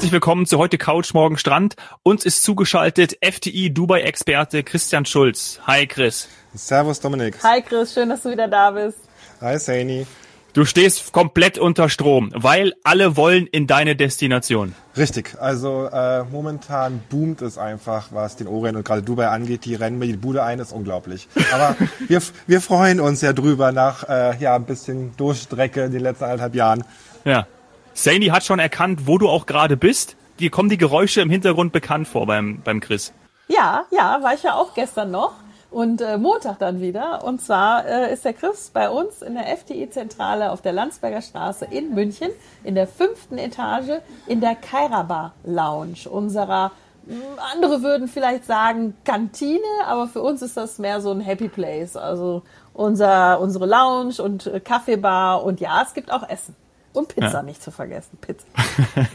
Herzlich willkommen zu heute Couch, morgen Strand. Uns ist zugeschaltet FTI Dubai-Experte Christian Schulz. Hi Chris. Servus Dominik. Hi Chris, schön, dass du wieder da bist. Hi Saini. Du stehst komplett unter Strom, weil alle wollen in deine Destination. Richtig, also äh, momentan boomt es einfach, was den Orient und gerade Dubai angeht. Die rennen mir die Bude ein, ist unglaublich. Aber wir, wir freuen uns ja drüber nach äh, ja ein bisschen Durchstrecke in den letzten eineinhalb Jahren. Ja. Saini hat schon erkannt, wo du auch gerade bist. Dir kommen die Geräusche im Hintergrund bekannt vor beim, beim Chris. Ja, ja, war ich ja auch gestern noch und äh, Montag dann wieder. Und zwar äh, ist der Chris bei uns in der FDI-Zentrale auf der Landsberger Straße in München in der fünften Etage in der Kairaba Lounge unserer hm, andere würden vielleicht sagen Kantine, aber für uns ist das mehr so ein Happy Place. Also unser, unsere Lounge und äh, Kaffeebar und ja, es gibt auch Essen. Und Pizza ja. nicht zu vergessen. Pizza.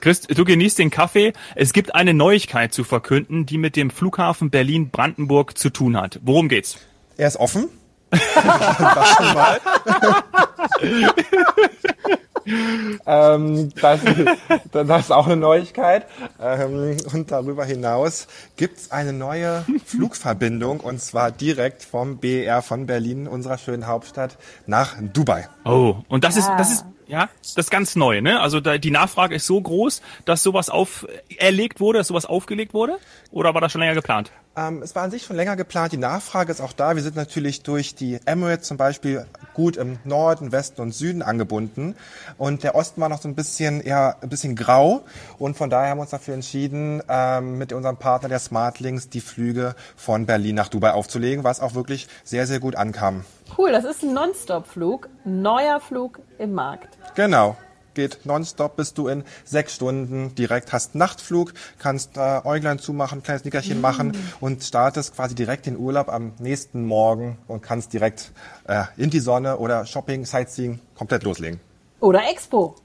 Chris, du genießt den Kaffee. Es gibt eine Neuigkeit zu verkünden, die mit dem Flughafen Berlin-Brandenburg zu tun hat. Worum geht's? Er ist offen. das schon mal. ähm, das, das, ist auch eine Neuigkeit. Ähm, und darüber hinaus gibt es eine neue Flugverbindung und zwar direkt vom BER von Berlin, unserer schönen Hauptstadt, nach Dubai. Oh, und das ist, das ist, ja, das ist ganz neu, ne? Also da, die Nachfrage ist so groß, dass sowas auferlegt wurde, dass sowas aufgelegt wurde? Oder war das schon länger geplant? Ähm, es war an sich schon länger geplant. Die Nachfrage ist auch da. Wir sind natürlich durch die Emirates zum Beispiel gut im Norden, Westen und Süden angebunden. Und der Osten war noch so ein bisschen, ja, ein bisschen grau. Und von daher haben wir uns dafür entschieden, ähm, mit unserem Partner der Smartlinks die Flüge von Berlin nach Dubai aufzulegen, was auch wirklich sehr, sehr gut ankam. Cool, das ist ein Non-Stop-Flug, neuer Flug im Markt. Genau geht nonstop, bist du in sechs Stunden direkt, hast Nachtflug, kannst äh, Äuglein zumachen, kleines Nickerchen mm. machen und startest quasi direkt den Urlaub am nächsten Morgen und kannst direkt äh, in die Sonne oder Shopping, Sightseeing komplett loslegen. Oder Expo.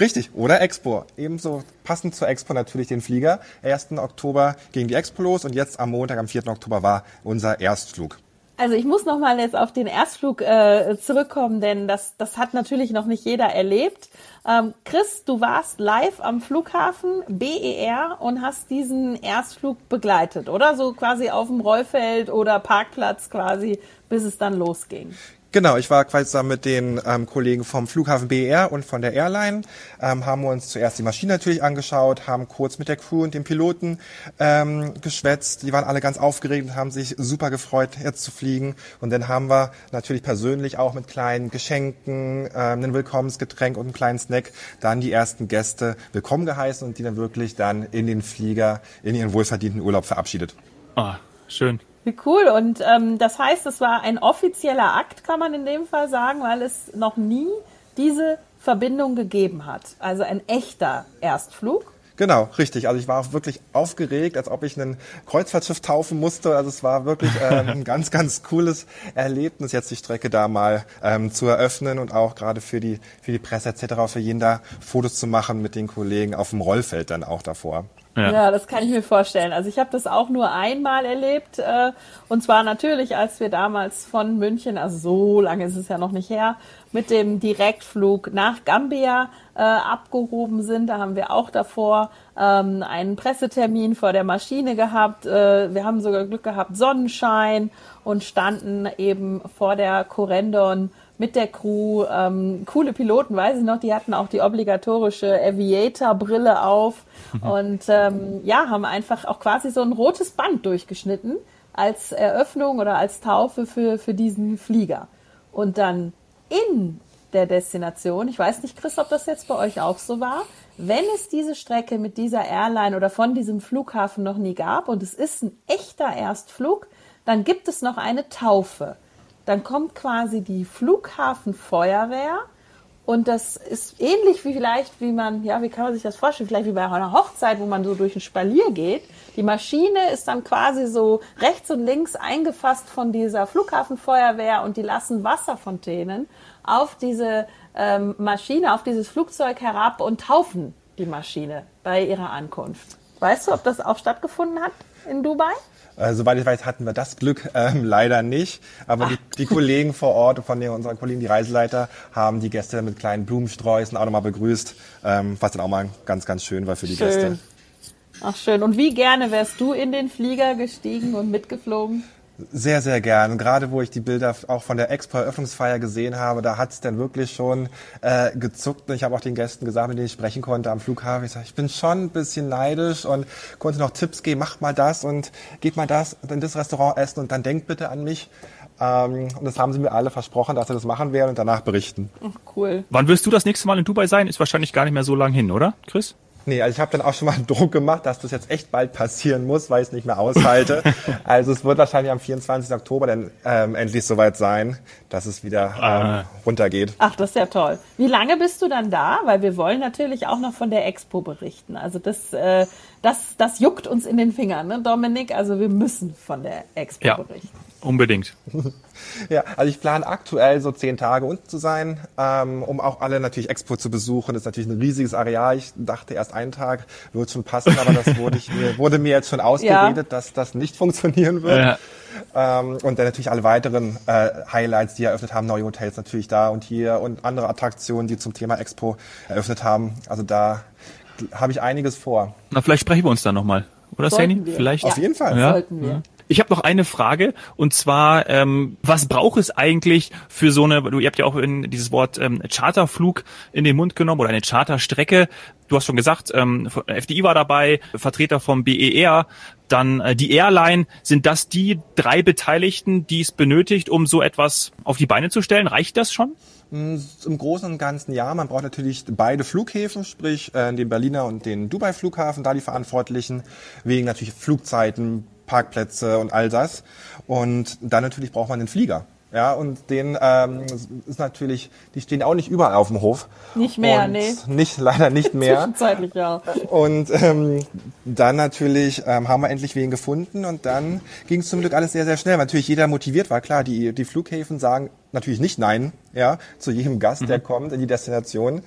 Richtig, oder Expo. Ebenso passend zur Expo natürlich den Flieger. 1. Oktober ging die Expo los und jetzt am Montag, am 4. Oktober war unser Erstflug. Also ich muss noch mal jetzt auf den Erstflug äh, zurückkommen, denn das, das hat natürlich noch nicht jeder erlebt. Ähm, Chris, du warst live am Flughafen BER und hast diesen Erstflug begleitet, oder? So quasi auf dem Rollfeld oder Parkplatz quasi, bis es dann losging. Genau, ich war quasi mit den ähm, Kollegen vom Flughafen BER und von der Airline, ähm, haben uns zuerst die Maschine natürlich angeschaut, haben kurz mit der Crew und dem Piloten ähm, geschwätzt. Die waren alle ganz aufgeregt und haben sich super gefreut, jetzt zu fliegen. Und dann haben wir natürlich persönlich auch mit kleinen Geschenken, ähm, einem Willkommensgetränk und einem kleinen Snack dann die ersten Gäste willkommen geheißen und die dann wirklich dann in den Flieger, in ihren wohlverdienten Urlaub verabschiedet. Ah, schön. Wie cool. Und ähm, das heißt, es war ein offizieller Akt, kann man in dem Fall sagen, weil es noch nie diese Verbindung gegeben hat. Also ein echter Erstflug. Genau, richtig. Also ich war auch wirklich aufgeregt, als ob ich ein Kreuzfahrtschiff taufen musste. Also es war wirklich ähm, ein ganz, ganz cooles Erlebnis, jetzt die Strecke da mal ähm, zu eröffnen und auch gerade für die, für die Presse etc., für jeden da Fotos zu machen mit den Kollegen auf dem Rollfeld dann auch davor. Ja. ja. das kann ich mir vorstellen. Also ich habe das auch nur einmal erlebt. Äh, und zwar natürlich, als wir damals von München, also so lange ist es ja noch nicht her, mit dem Direktflug nach Gambia äh, abgehoben sind. Da haben wir auch davor ähm, einen Pressetermin vor der Maschine gehabt. Äh, wir haben sogar Glück gehabt, Sonnenschein und standen eben vor der Corendon mit der Crew. Ähm, coole Piloten, weiß ich noch, die hatten auch die obligatorische Aviator-Brille auf mhm. und ähm, ja, haben einfach auch quasi so ein rotes Band durchgeschnitten als Eröffnung oder als Taufe für, für diesen Flieger. Und dann in der Destination, ich weiß nicht, Chris, ob das jetzt bei euch auch so war, wenn es diese Strecke mit dieser Airline oder von diesem Flughafen noch nie gab und es ist ein echter Erstflug, dann gibt es noch eine Taufe dann kommt quasi die Flughafenfeuerwehr und das ist ähnlich wie vielleicht, wie man, ja, wie kann man sich das vorstellen? Vielleicht wie bei einer Hochzeit, wo man so durch ein Spalier geht. Die Maschine ist dann quasi so rechts und links eingefasst von dieser Flughafenfeuerwehr und die lassen Wasserfontänen auf diese ähm, Maschine, auf dieses Flugzeug herab und taufen die Maschine bei ihrer Ankunft. Weißt du, ob das auch stattgefunden hat in Dubai? Äh, soweit ich weiß, hatten wir das Glück ähm, leider nicht. Aber die, die, Kollegen vor Ort, von den, unseren Kollegen, die Reiseleiter, haben die Gäste mit kleinen Blumensträußen auch nochmal begrüßt, ähm, was dann auch mal ganz, ganz schön war für die schön. Gäste. Ach schön. Und wie gerne wärst du in den Flieger gestiegen und mitgeflogen? Sehr, sehr gern. Gerade wo ich die Bilder auch von der Expo-Eröffnungsfeier gesehen habe, da hat es dann wirklich schon äh, gezuckt. Und ich habe auch den Gästen gesagt, mit denen ich sprechen konnte am Flughafen, ich, sag, ich bin schon ein bisschen neidisch und konnte noch Tipps geben, macht mal das und geht mal das in das Restaurant essen und dann denkt bitte an mich. Ähm, und das haben sie mir alle versprochen, dass sie das machen werden und danach berichten. Cool. Wann wirst du das nächste Mal in Dubai sein? Ist wahrscheinlich gar nicht mehr so lang hin, oder, Chris? Nee, also ich habe dann auch schon mal Druck gemacht, dass das jetzt echt bald passieren muss, weil ich es nicht mehr aushalte. also es wird wahrscheinlich am 24. Oktober dann ähm, endlich soweit sein, dass es wieder ähm, ah. runtergeht. Ach, das ist ja toll. Wie lange bist du dann da? Weil wir wollen natürlich auch noch von der Expo berichten. Also das, äh, das, das juckt uns in den Fingern, ne, Dominik? Also wir müssen von der Expo ja. berichten. Unbedingt. ja, also ich plane aktuell so zehn Tage unten zu sein, ähm, um auch alle natürlich Expo zu besuchen. Das ist natürlich ein riesiges Areal. Ich dachte erst einen Tag wird schon passen, aber das wurde, ich, mir, wurde mir jetzt schon ausgeredet, ja. dass das nicht funktionieren wird. Ja. Ähm, und dann natürlich alle weiteren äh, Highlights, die eröffnet haben, neue Hotels natürlich da und hier und andere Attraktionen, die zum Thema Expo eröffnet haben. Also da habe ich einiges vor. Na, vielleicht sprechen wir uns dann nochmal. Oder Sani? Vielleicht? Auf jeden Fall. Ja. Sollten wir. Ich habe noch eine Frage und zwar, ähm, was braucht es eigentlich für so eine, du, ihr habt ja auch in dieses Wort ähm, Charterflug in den Mund genommen oder eine Charterstrecke. Du hast schon gesagt, ähm, FDI war dabei, Vertreter vom BER, dann äh, die Airline. Sind das die drei Beteiligten, die es benötigt, um so etwas auf die Beine zu stellen? Reicht das schon? Hm, Im Großen und Ganzen ja. Man braucht natürlich beide Flughäfen, sprich äh, den Berliner und den Dubai-Flughafen, da die Verantwortlichen, wegen natürlich Flugzeiten, Parkplätze und all das. Und dann natürlich braucht man den Flieger. Ja, und den ähm, ist natürlich, die stehen auch nicht überall auf dem Hof. Nicht mehr, und nee. Nicht, leider nicht mehr. Zwischenzeitlich, ja. Und ähm, dann natürlich ähm, haben wir endlich wen gefunden und dann ging es zum Glück alles sehr, sehr schnell. Weil natürlich jeder motiviert war. Klar, die, die Flughäfen sagen natürlich nicht Nein, ja, zu jedem Gast, mhm. der kommt in die Destination.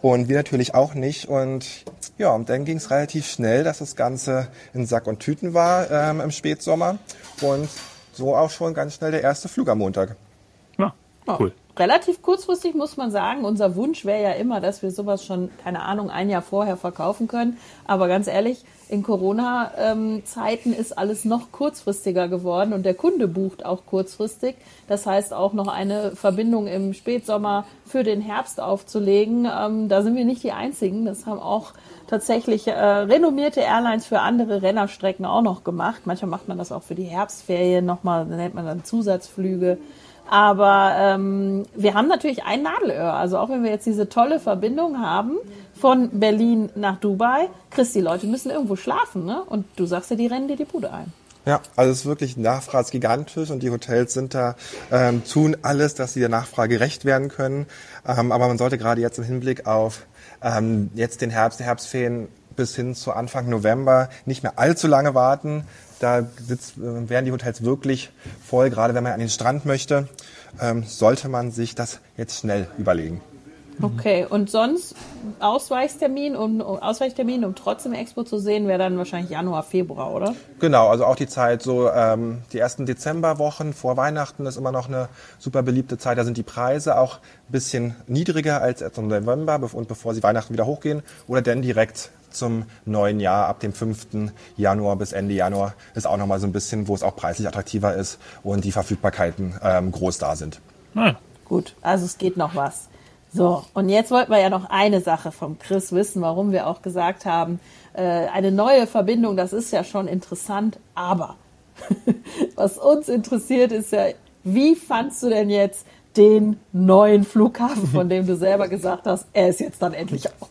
Und wir natürlich auch nicht. Und ja, und dann ging es relativ schnell, dass das Ganze in Sack und Tüten war ähm, im Spätsommer. Und so auch schon ganz schnell der erste Flug am Montag. Ja, cool. Relativ kurzfristig muss man sagen, unser Wunsch wäre ja immer, dass wir sowas schon, keine Ahnung, ein Jahr vorher verkaufen können. Aber ganz ehrlich, in Corona-Zeiten ist alles noch kurzfristiger geworden und der Kunde bucht auch kurzfristig. Das heißt, auch noch eine Verbindung im Spätsommer für den Herbst aufzulegen, ähm, da sind wir nicht die Einzigen. Das haben auch tatsächlich äh, renommierte Airlines für andere Rennerstrecken auch noch gemacht. Manchmal macht man das auch für die Herbstferien nochmal, nennt man dann Zusatzflüge. Aber ähm, wir haben natürlich ein Nadelöhr. Also auch wenn wir jetzt diese tolle Verbindung haben von Berlin nach Dubai, Chris, die Leute müssen irgendwo schlafen, ne? Und du sagst ja, die rennen dir die Bude ein. Ja, also es ist wirklich Nachfrage gigantisch und die Hotels sind da, ähm, tun alles, dass sie der Nachfrage gerecht werden können. Ähm, aber man sollte gerade jetzt im Hinblick auf ähm, jetzt den Herbst, die Herbstferien bis hin zu Anfang November nicht mehr allzu lange warten. Da sitzt, äh, werden die Hotels wirklich voll, gerade wenn man an den Strand möchte, ähm, sollte man sich das jetzt schnell überlegen. Okay, und sonst Ausweichtermin, um, Ausweichtermin, um trotzdem Expo zu sehen, wäre dann wahrscheinlich Januar, Februar, oder? Genau, also auch die Zeit, so ähm, die ersten Dezemberwochen vor Weihnachten ist immer noch eine super beliebte Zeit. Da sind die Preise auch ein bisschen niedriger als im November und bevor sie Weihnachten wieder hochgehen. Oder denn direkt zum neuen Jahr ab dem 5. Januar bis Ende Januar ist auch nochmal so ein bisschen, wo es auch preislich attraktiver ist und die Verfügbarkeiten ähm, groß da sind. Ja. Gut, also es geht noch was. So, und jetzt wollten wir ja noch eine Sache vom Chris wissen, warum wir auch gesagt haben, äh, eine neue Verbindung, das ist ja schon interessant, aber was uns interessiert ist ja, wie fandst du denn jetzt den neuen Flughafen, von dem du selber gesagt hast, er ist jetzt dann endlich auf?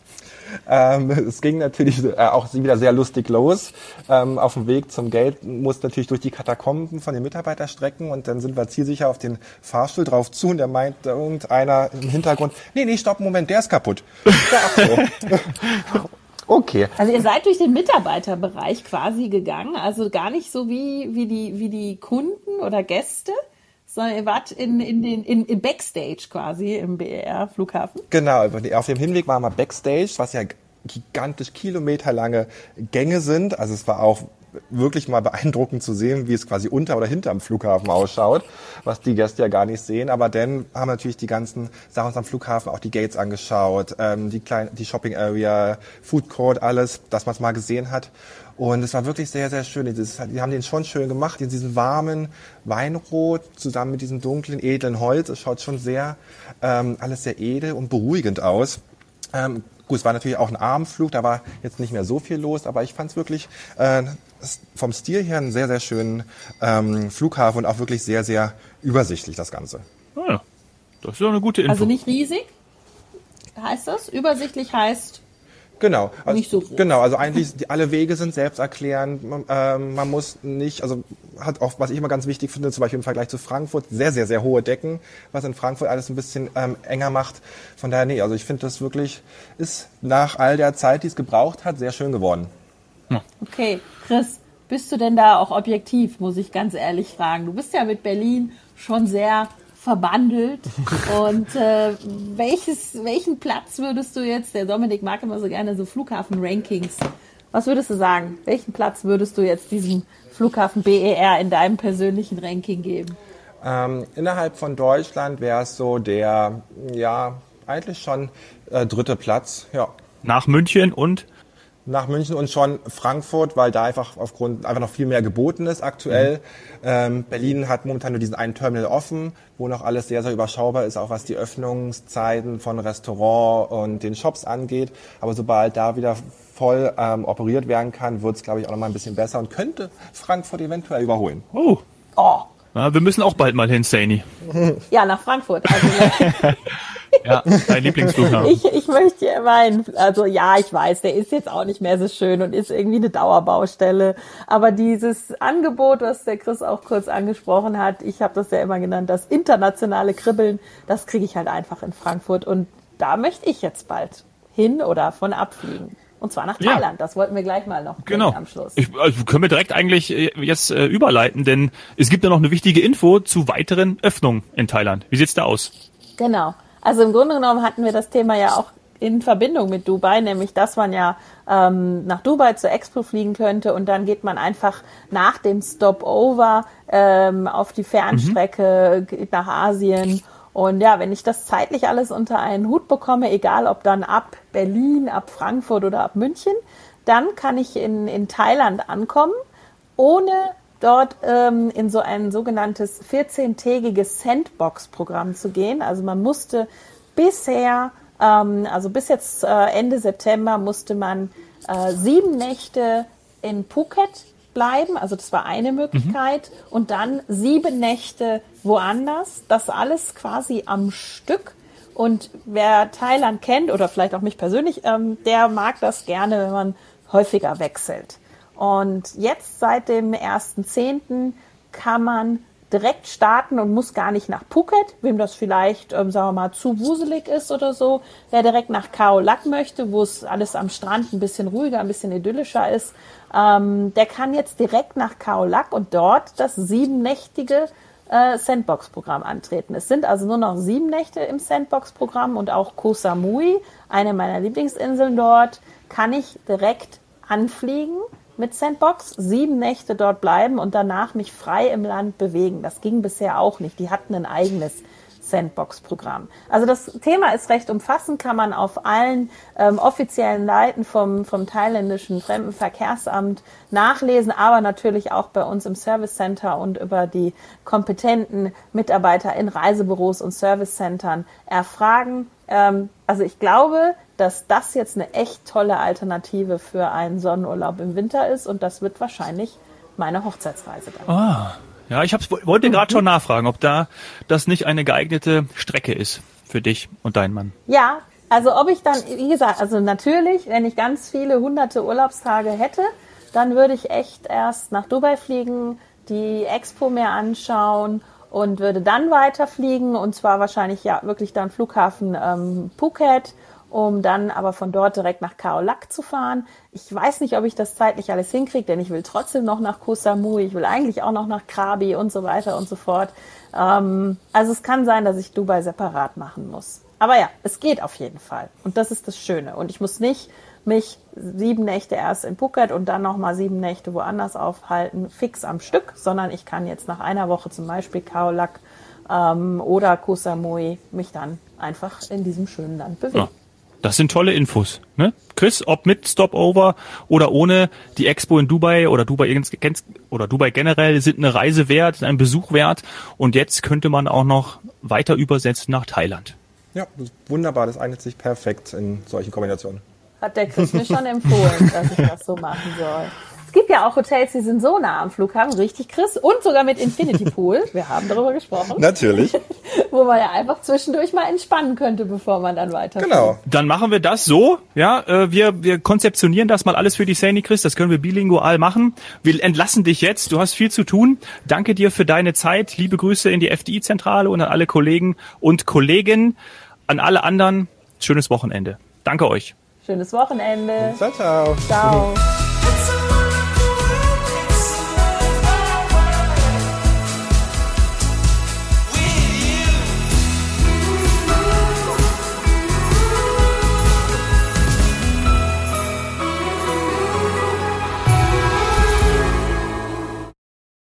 Ähm, es ging natürlich äh, auch wieder sehr lustig los. Ähm, auf dem Weg zum Geld musste natürlich durch die Katakomben von den Mitarbeiterstrecken und dann sind wir zielsicher auf den Fahrstuhl drauf zu und der meint irgendeiner im Hintergrund, nee, nee, stopp, Moment, der ist kaputt. Ja, so. Okay. Also ihr seid durch den Mitarbeiterbereich quasi gegangen, also gar nicht so wie, wie, die, wie die Kunden oder Gäste, sondern ihr wart in, in den, in, in Backstage quasi im BER-Flughafen. Genau, auf dem Hinweg waren wir Backstage, was ja gigantisch kilometerlange Gänge sind. Also es war auch wirklich mal beeindruckend zu sehen, wie es quasi unter oder hinter dem Flughafen ausschaut, was die Gäste ja gar nicht sehen. Aber dann haben natürlich die ganzen Sachen am Flughafen, auch die Gates angeschaut, ähm, die, kleine, die Shopping Area, Food Court, alles, dass man es mal gesehen hat. Und es war wirklich sehr, sehr schön. Die haben den schon schön gemacht, in diesem warmen Weinrot zusammen mit diesem dunklen, edlen Holz. Es schaut schon sehr, ähm, alles sehr edel und beruhigend aus. Ähm, gut, es war natürlich auch ein Abendflug, da war jetzt nicht mehr so viel los, aber ich fand es wirklich äh, vom Stil her einen sehr, sehr schönen ähm, Flughafen und auch wirklich sehr, sehr übersichtlich das Ganze. Ah, ja. Das ist doch eine gute Info. Also nicht riesig, heißt das? Übersichtlich heißt Genau. Also, nicht so groß. Genau, also eigentlich die, alle Wege sind selbsterklärend. Man, ähm, man muss nicht, also hat auch, was ich immer ganz wichtig finde, zum Beispiel im Vergleich zu Frankfurt, sehr, sehr, sehr hohe Decken, was in Frankfurt alles ein bisschen ähm, enger macht. Von daher, nee, also ich finde das wirklich, ist nach all der Zeit, die es gebraucht hat, sehr schön geworden. Okay, Chris, bist du denn da auch objektiv, muss ich ganz ehrlich fragen. Du bist ja mit Berlin schon sehr verbandelt. Und äh, welches, welchen Platz würdest du jetzt, der Dominik mag immer so gerne so Flughafen-Rankings, was würdest du sagen? Welchen Platz würdest du jetzt diesem Flughafen BER in deinem persönlichen Ranking geben? Ähm, innerhalb von Deutschland wäre es so der, ja, eigentlich schon äh, dritte Platz, ja. Nach München und nach München und schon Frankfurt, weil da einfach aufgrund einfach noch viel mehr geboten ist aktuell. Mhm. Ähm, Berlin hat momentan nur diesen einen Terminal offen, wo noch alles sehr, sehr überschaubar ist, auch was die Öffnungszeiten von Restaurant und den Shops angeht. Aber sobald da wieder voll ähm, operiert werden kann, wird es, glaube ich, auch noch mal ein bisschen besser und könnte Frankfurt eventuell überholen. Oh. Oh. Ja, wir müssen auch bald mal hin, Saini. Ja, nach Frankfurt. Also, ja, dein Lieblingsflughafen. Ich, ich möchte ja meinen, also ja, ich weiß, der ist jetzt auch nicht mehr so schön und ist irgendwie eine Dauerbaustelle. Aber dieses Angebot, was der Chris auch kurz angesprochen hat, ich habe das ja immer genannt, das internationale Kribbeln, das kriege ich halt einfach in Frankfurt. Und da möchte ich jetzt bald hin oder von abfliegen. Und zwar nach Thailand. Ja. Das wollten wir gleich mal noch genau. am Schluss. Ich, also können wir direkt eigentlich äh, jetzt äh, überleiten, denn es gibt ja noch eine wichtige Info zu weiteren Öffnungen in Thailand. Wie sieht's da aus? Genau. Also im Grunde genommen hatten wir das Thema ja auch in Verbindung mit Dubai, nämlich dass man ja ähm, nach Dubai zur Expo fliegen könnte und dann geht man einfach nach dem Stopover ähm, auf die Fernstrecke mhm. nach Asien und ja, wenn ich das zeitlich alles unter einen Hut bekomme, egal ob dann ab Berlin, ab Frankfurt oder ab München, dann kann ich in, in Thailand ankommen, ohne dort ähm, in so ein sogenanntes 14-tägiges Sandbox-Programm zu gehen. Also man musste bisher, ähm, also bis jetzt äh, Ende September, musste man äh, sieben Nächte in Phuket bleiben. Also das war eine Möglichkeit. Mhm. Und dann sieben Nächte woanders. Das alles quasi am Stück. Und wer Thailand kennt oder vielleicht auch mich persönlich, ähm, der mag das gerne, wenn man häufiger wechselt. Und jetzt seit dem 1.10. kann man direkt starten und muss gar nicht nach Phuket, wem das vielleicht, ähm, sagen wir mal, zu wuselig ist oder so. Wer direkt nach Khao Lak möchte, wo es alles am Strand ein bisschen ruhiger, ein bisschen idyllischer ist, ähm, der kann jetzt direkt nach Khao Lak und dort das siebennächtige äh, Sandbox-Programm antreten. Es sind also nur noch sieben Nächte im Sandbox-Programm und auch Koh Samui, eine meiner Lieblingsinseln dort, kann ich direkt anfliegen mit Sandbox, sieben Nächte dort bleiben und danach mich frei im Land bewegen. Das ging bisher auch nicht. Die hatten ein eigenes Sandbox-Programm. Also das Thema ist recht umfassend, kann man auf allen ähm, offiziellen Seiten vom, vom thailändischen Fremdenverkehrsamt nachlesen, aber natürlich auch bei uns im Service Center und über die kompetenten Mitarbeiter in Reisebüros und Service Centern erfragen. Ähm, also ich glaube, dass das jetzt eine echt tolle Alternative für einen Sonnenurlaub im Winter ist und das wird wahrscheinlich meine Hochzeitsreise dann. Ah, ja, ich hab's, wollte gerade schon nachfragen, ob da das nicht eine geeignete Strecke ist für dich und deinen Mann. Ja, also ob ich dann, wie gesagt, also natürlich, wenn ich ganz viele hunderte Urlaubstage hätte, dann würde ich echt erst nach Dubai fliegen, die Expo mir anschauen und würde dann weiterfliegen und zwar wahrscheinlich ja wirklich dann Flughafen ähm, Phuket um dann aber von dort direkt nach Khao Lak zu fahren. Ich weiß nicht, ob ich das zeitlich alles hinkriege, denn ich will trotzdem noch nach Koh Samui, ich will eigentlich auch noch nach Krabi und so weiter und so fort. Ähm, also es kann sein, dass ich Dubai separat machen muss. Aber ja, es geht auf jeden Fall. Und das ist das Schöne. Und ich muss nicht mich sieben Nächte erst in Phuket und dann nochmal sieben Nächte woanders aufhalten, fix am Stück, sondern ich kann jetzt nach einer Woche zum Beispiel Khao Lak ähm, oder Koh Samui mich dann einfach in diesem schönen Land bewegen. Ja. Das sind tolle Infos. Ne? Chris, ob mit Stopover oder ohne, die Expo in Dubai oder Dubai oder Dubai generell sind eine Reise wert, ein Besuch wert. Und jetzt könnte man auch noch weiter übersetzen nach Thailand. Ja, wunderbar. Das eignet sich perfekt in solchen Kombinationen. Hat der Chris mir schon empfohlen, dass ich das so machen soll gibt ja auch Hotels, die sind so nah am Flughafen, richtig, Chris? Und sogar mit Infinity Pool. Wir haben darüber gesprochen. Natürlich. Wo man ja einfach zwischendurch mal entspannen könnte, bevor man dann weiter. Genau. Dann machen wir das so. Ja, äh, wir, wir konzeptionieren das mal alles für die Sani, Chris. Das können wir bilingual machen. Wir entlassen dich jetzt. Du hast viel zu tun. Danke dir für deine Zeit. Liebe Grüße in die FDI-Zentrale und an alle Kollegen und Kolleginnen. An alle anderen. Schönes Wochenende. Danke euch. Schönes Wochenende. Ciao, ciao. Ciao.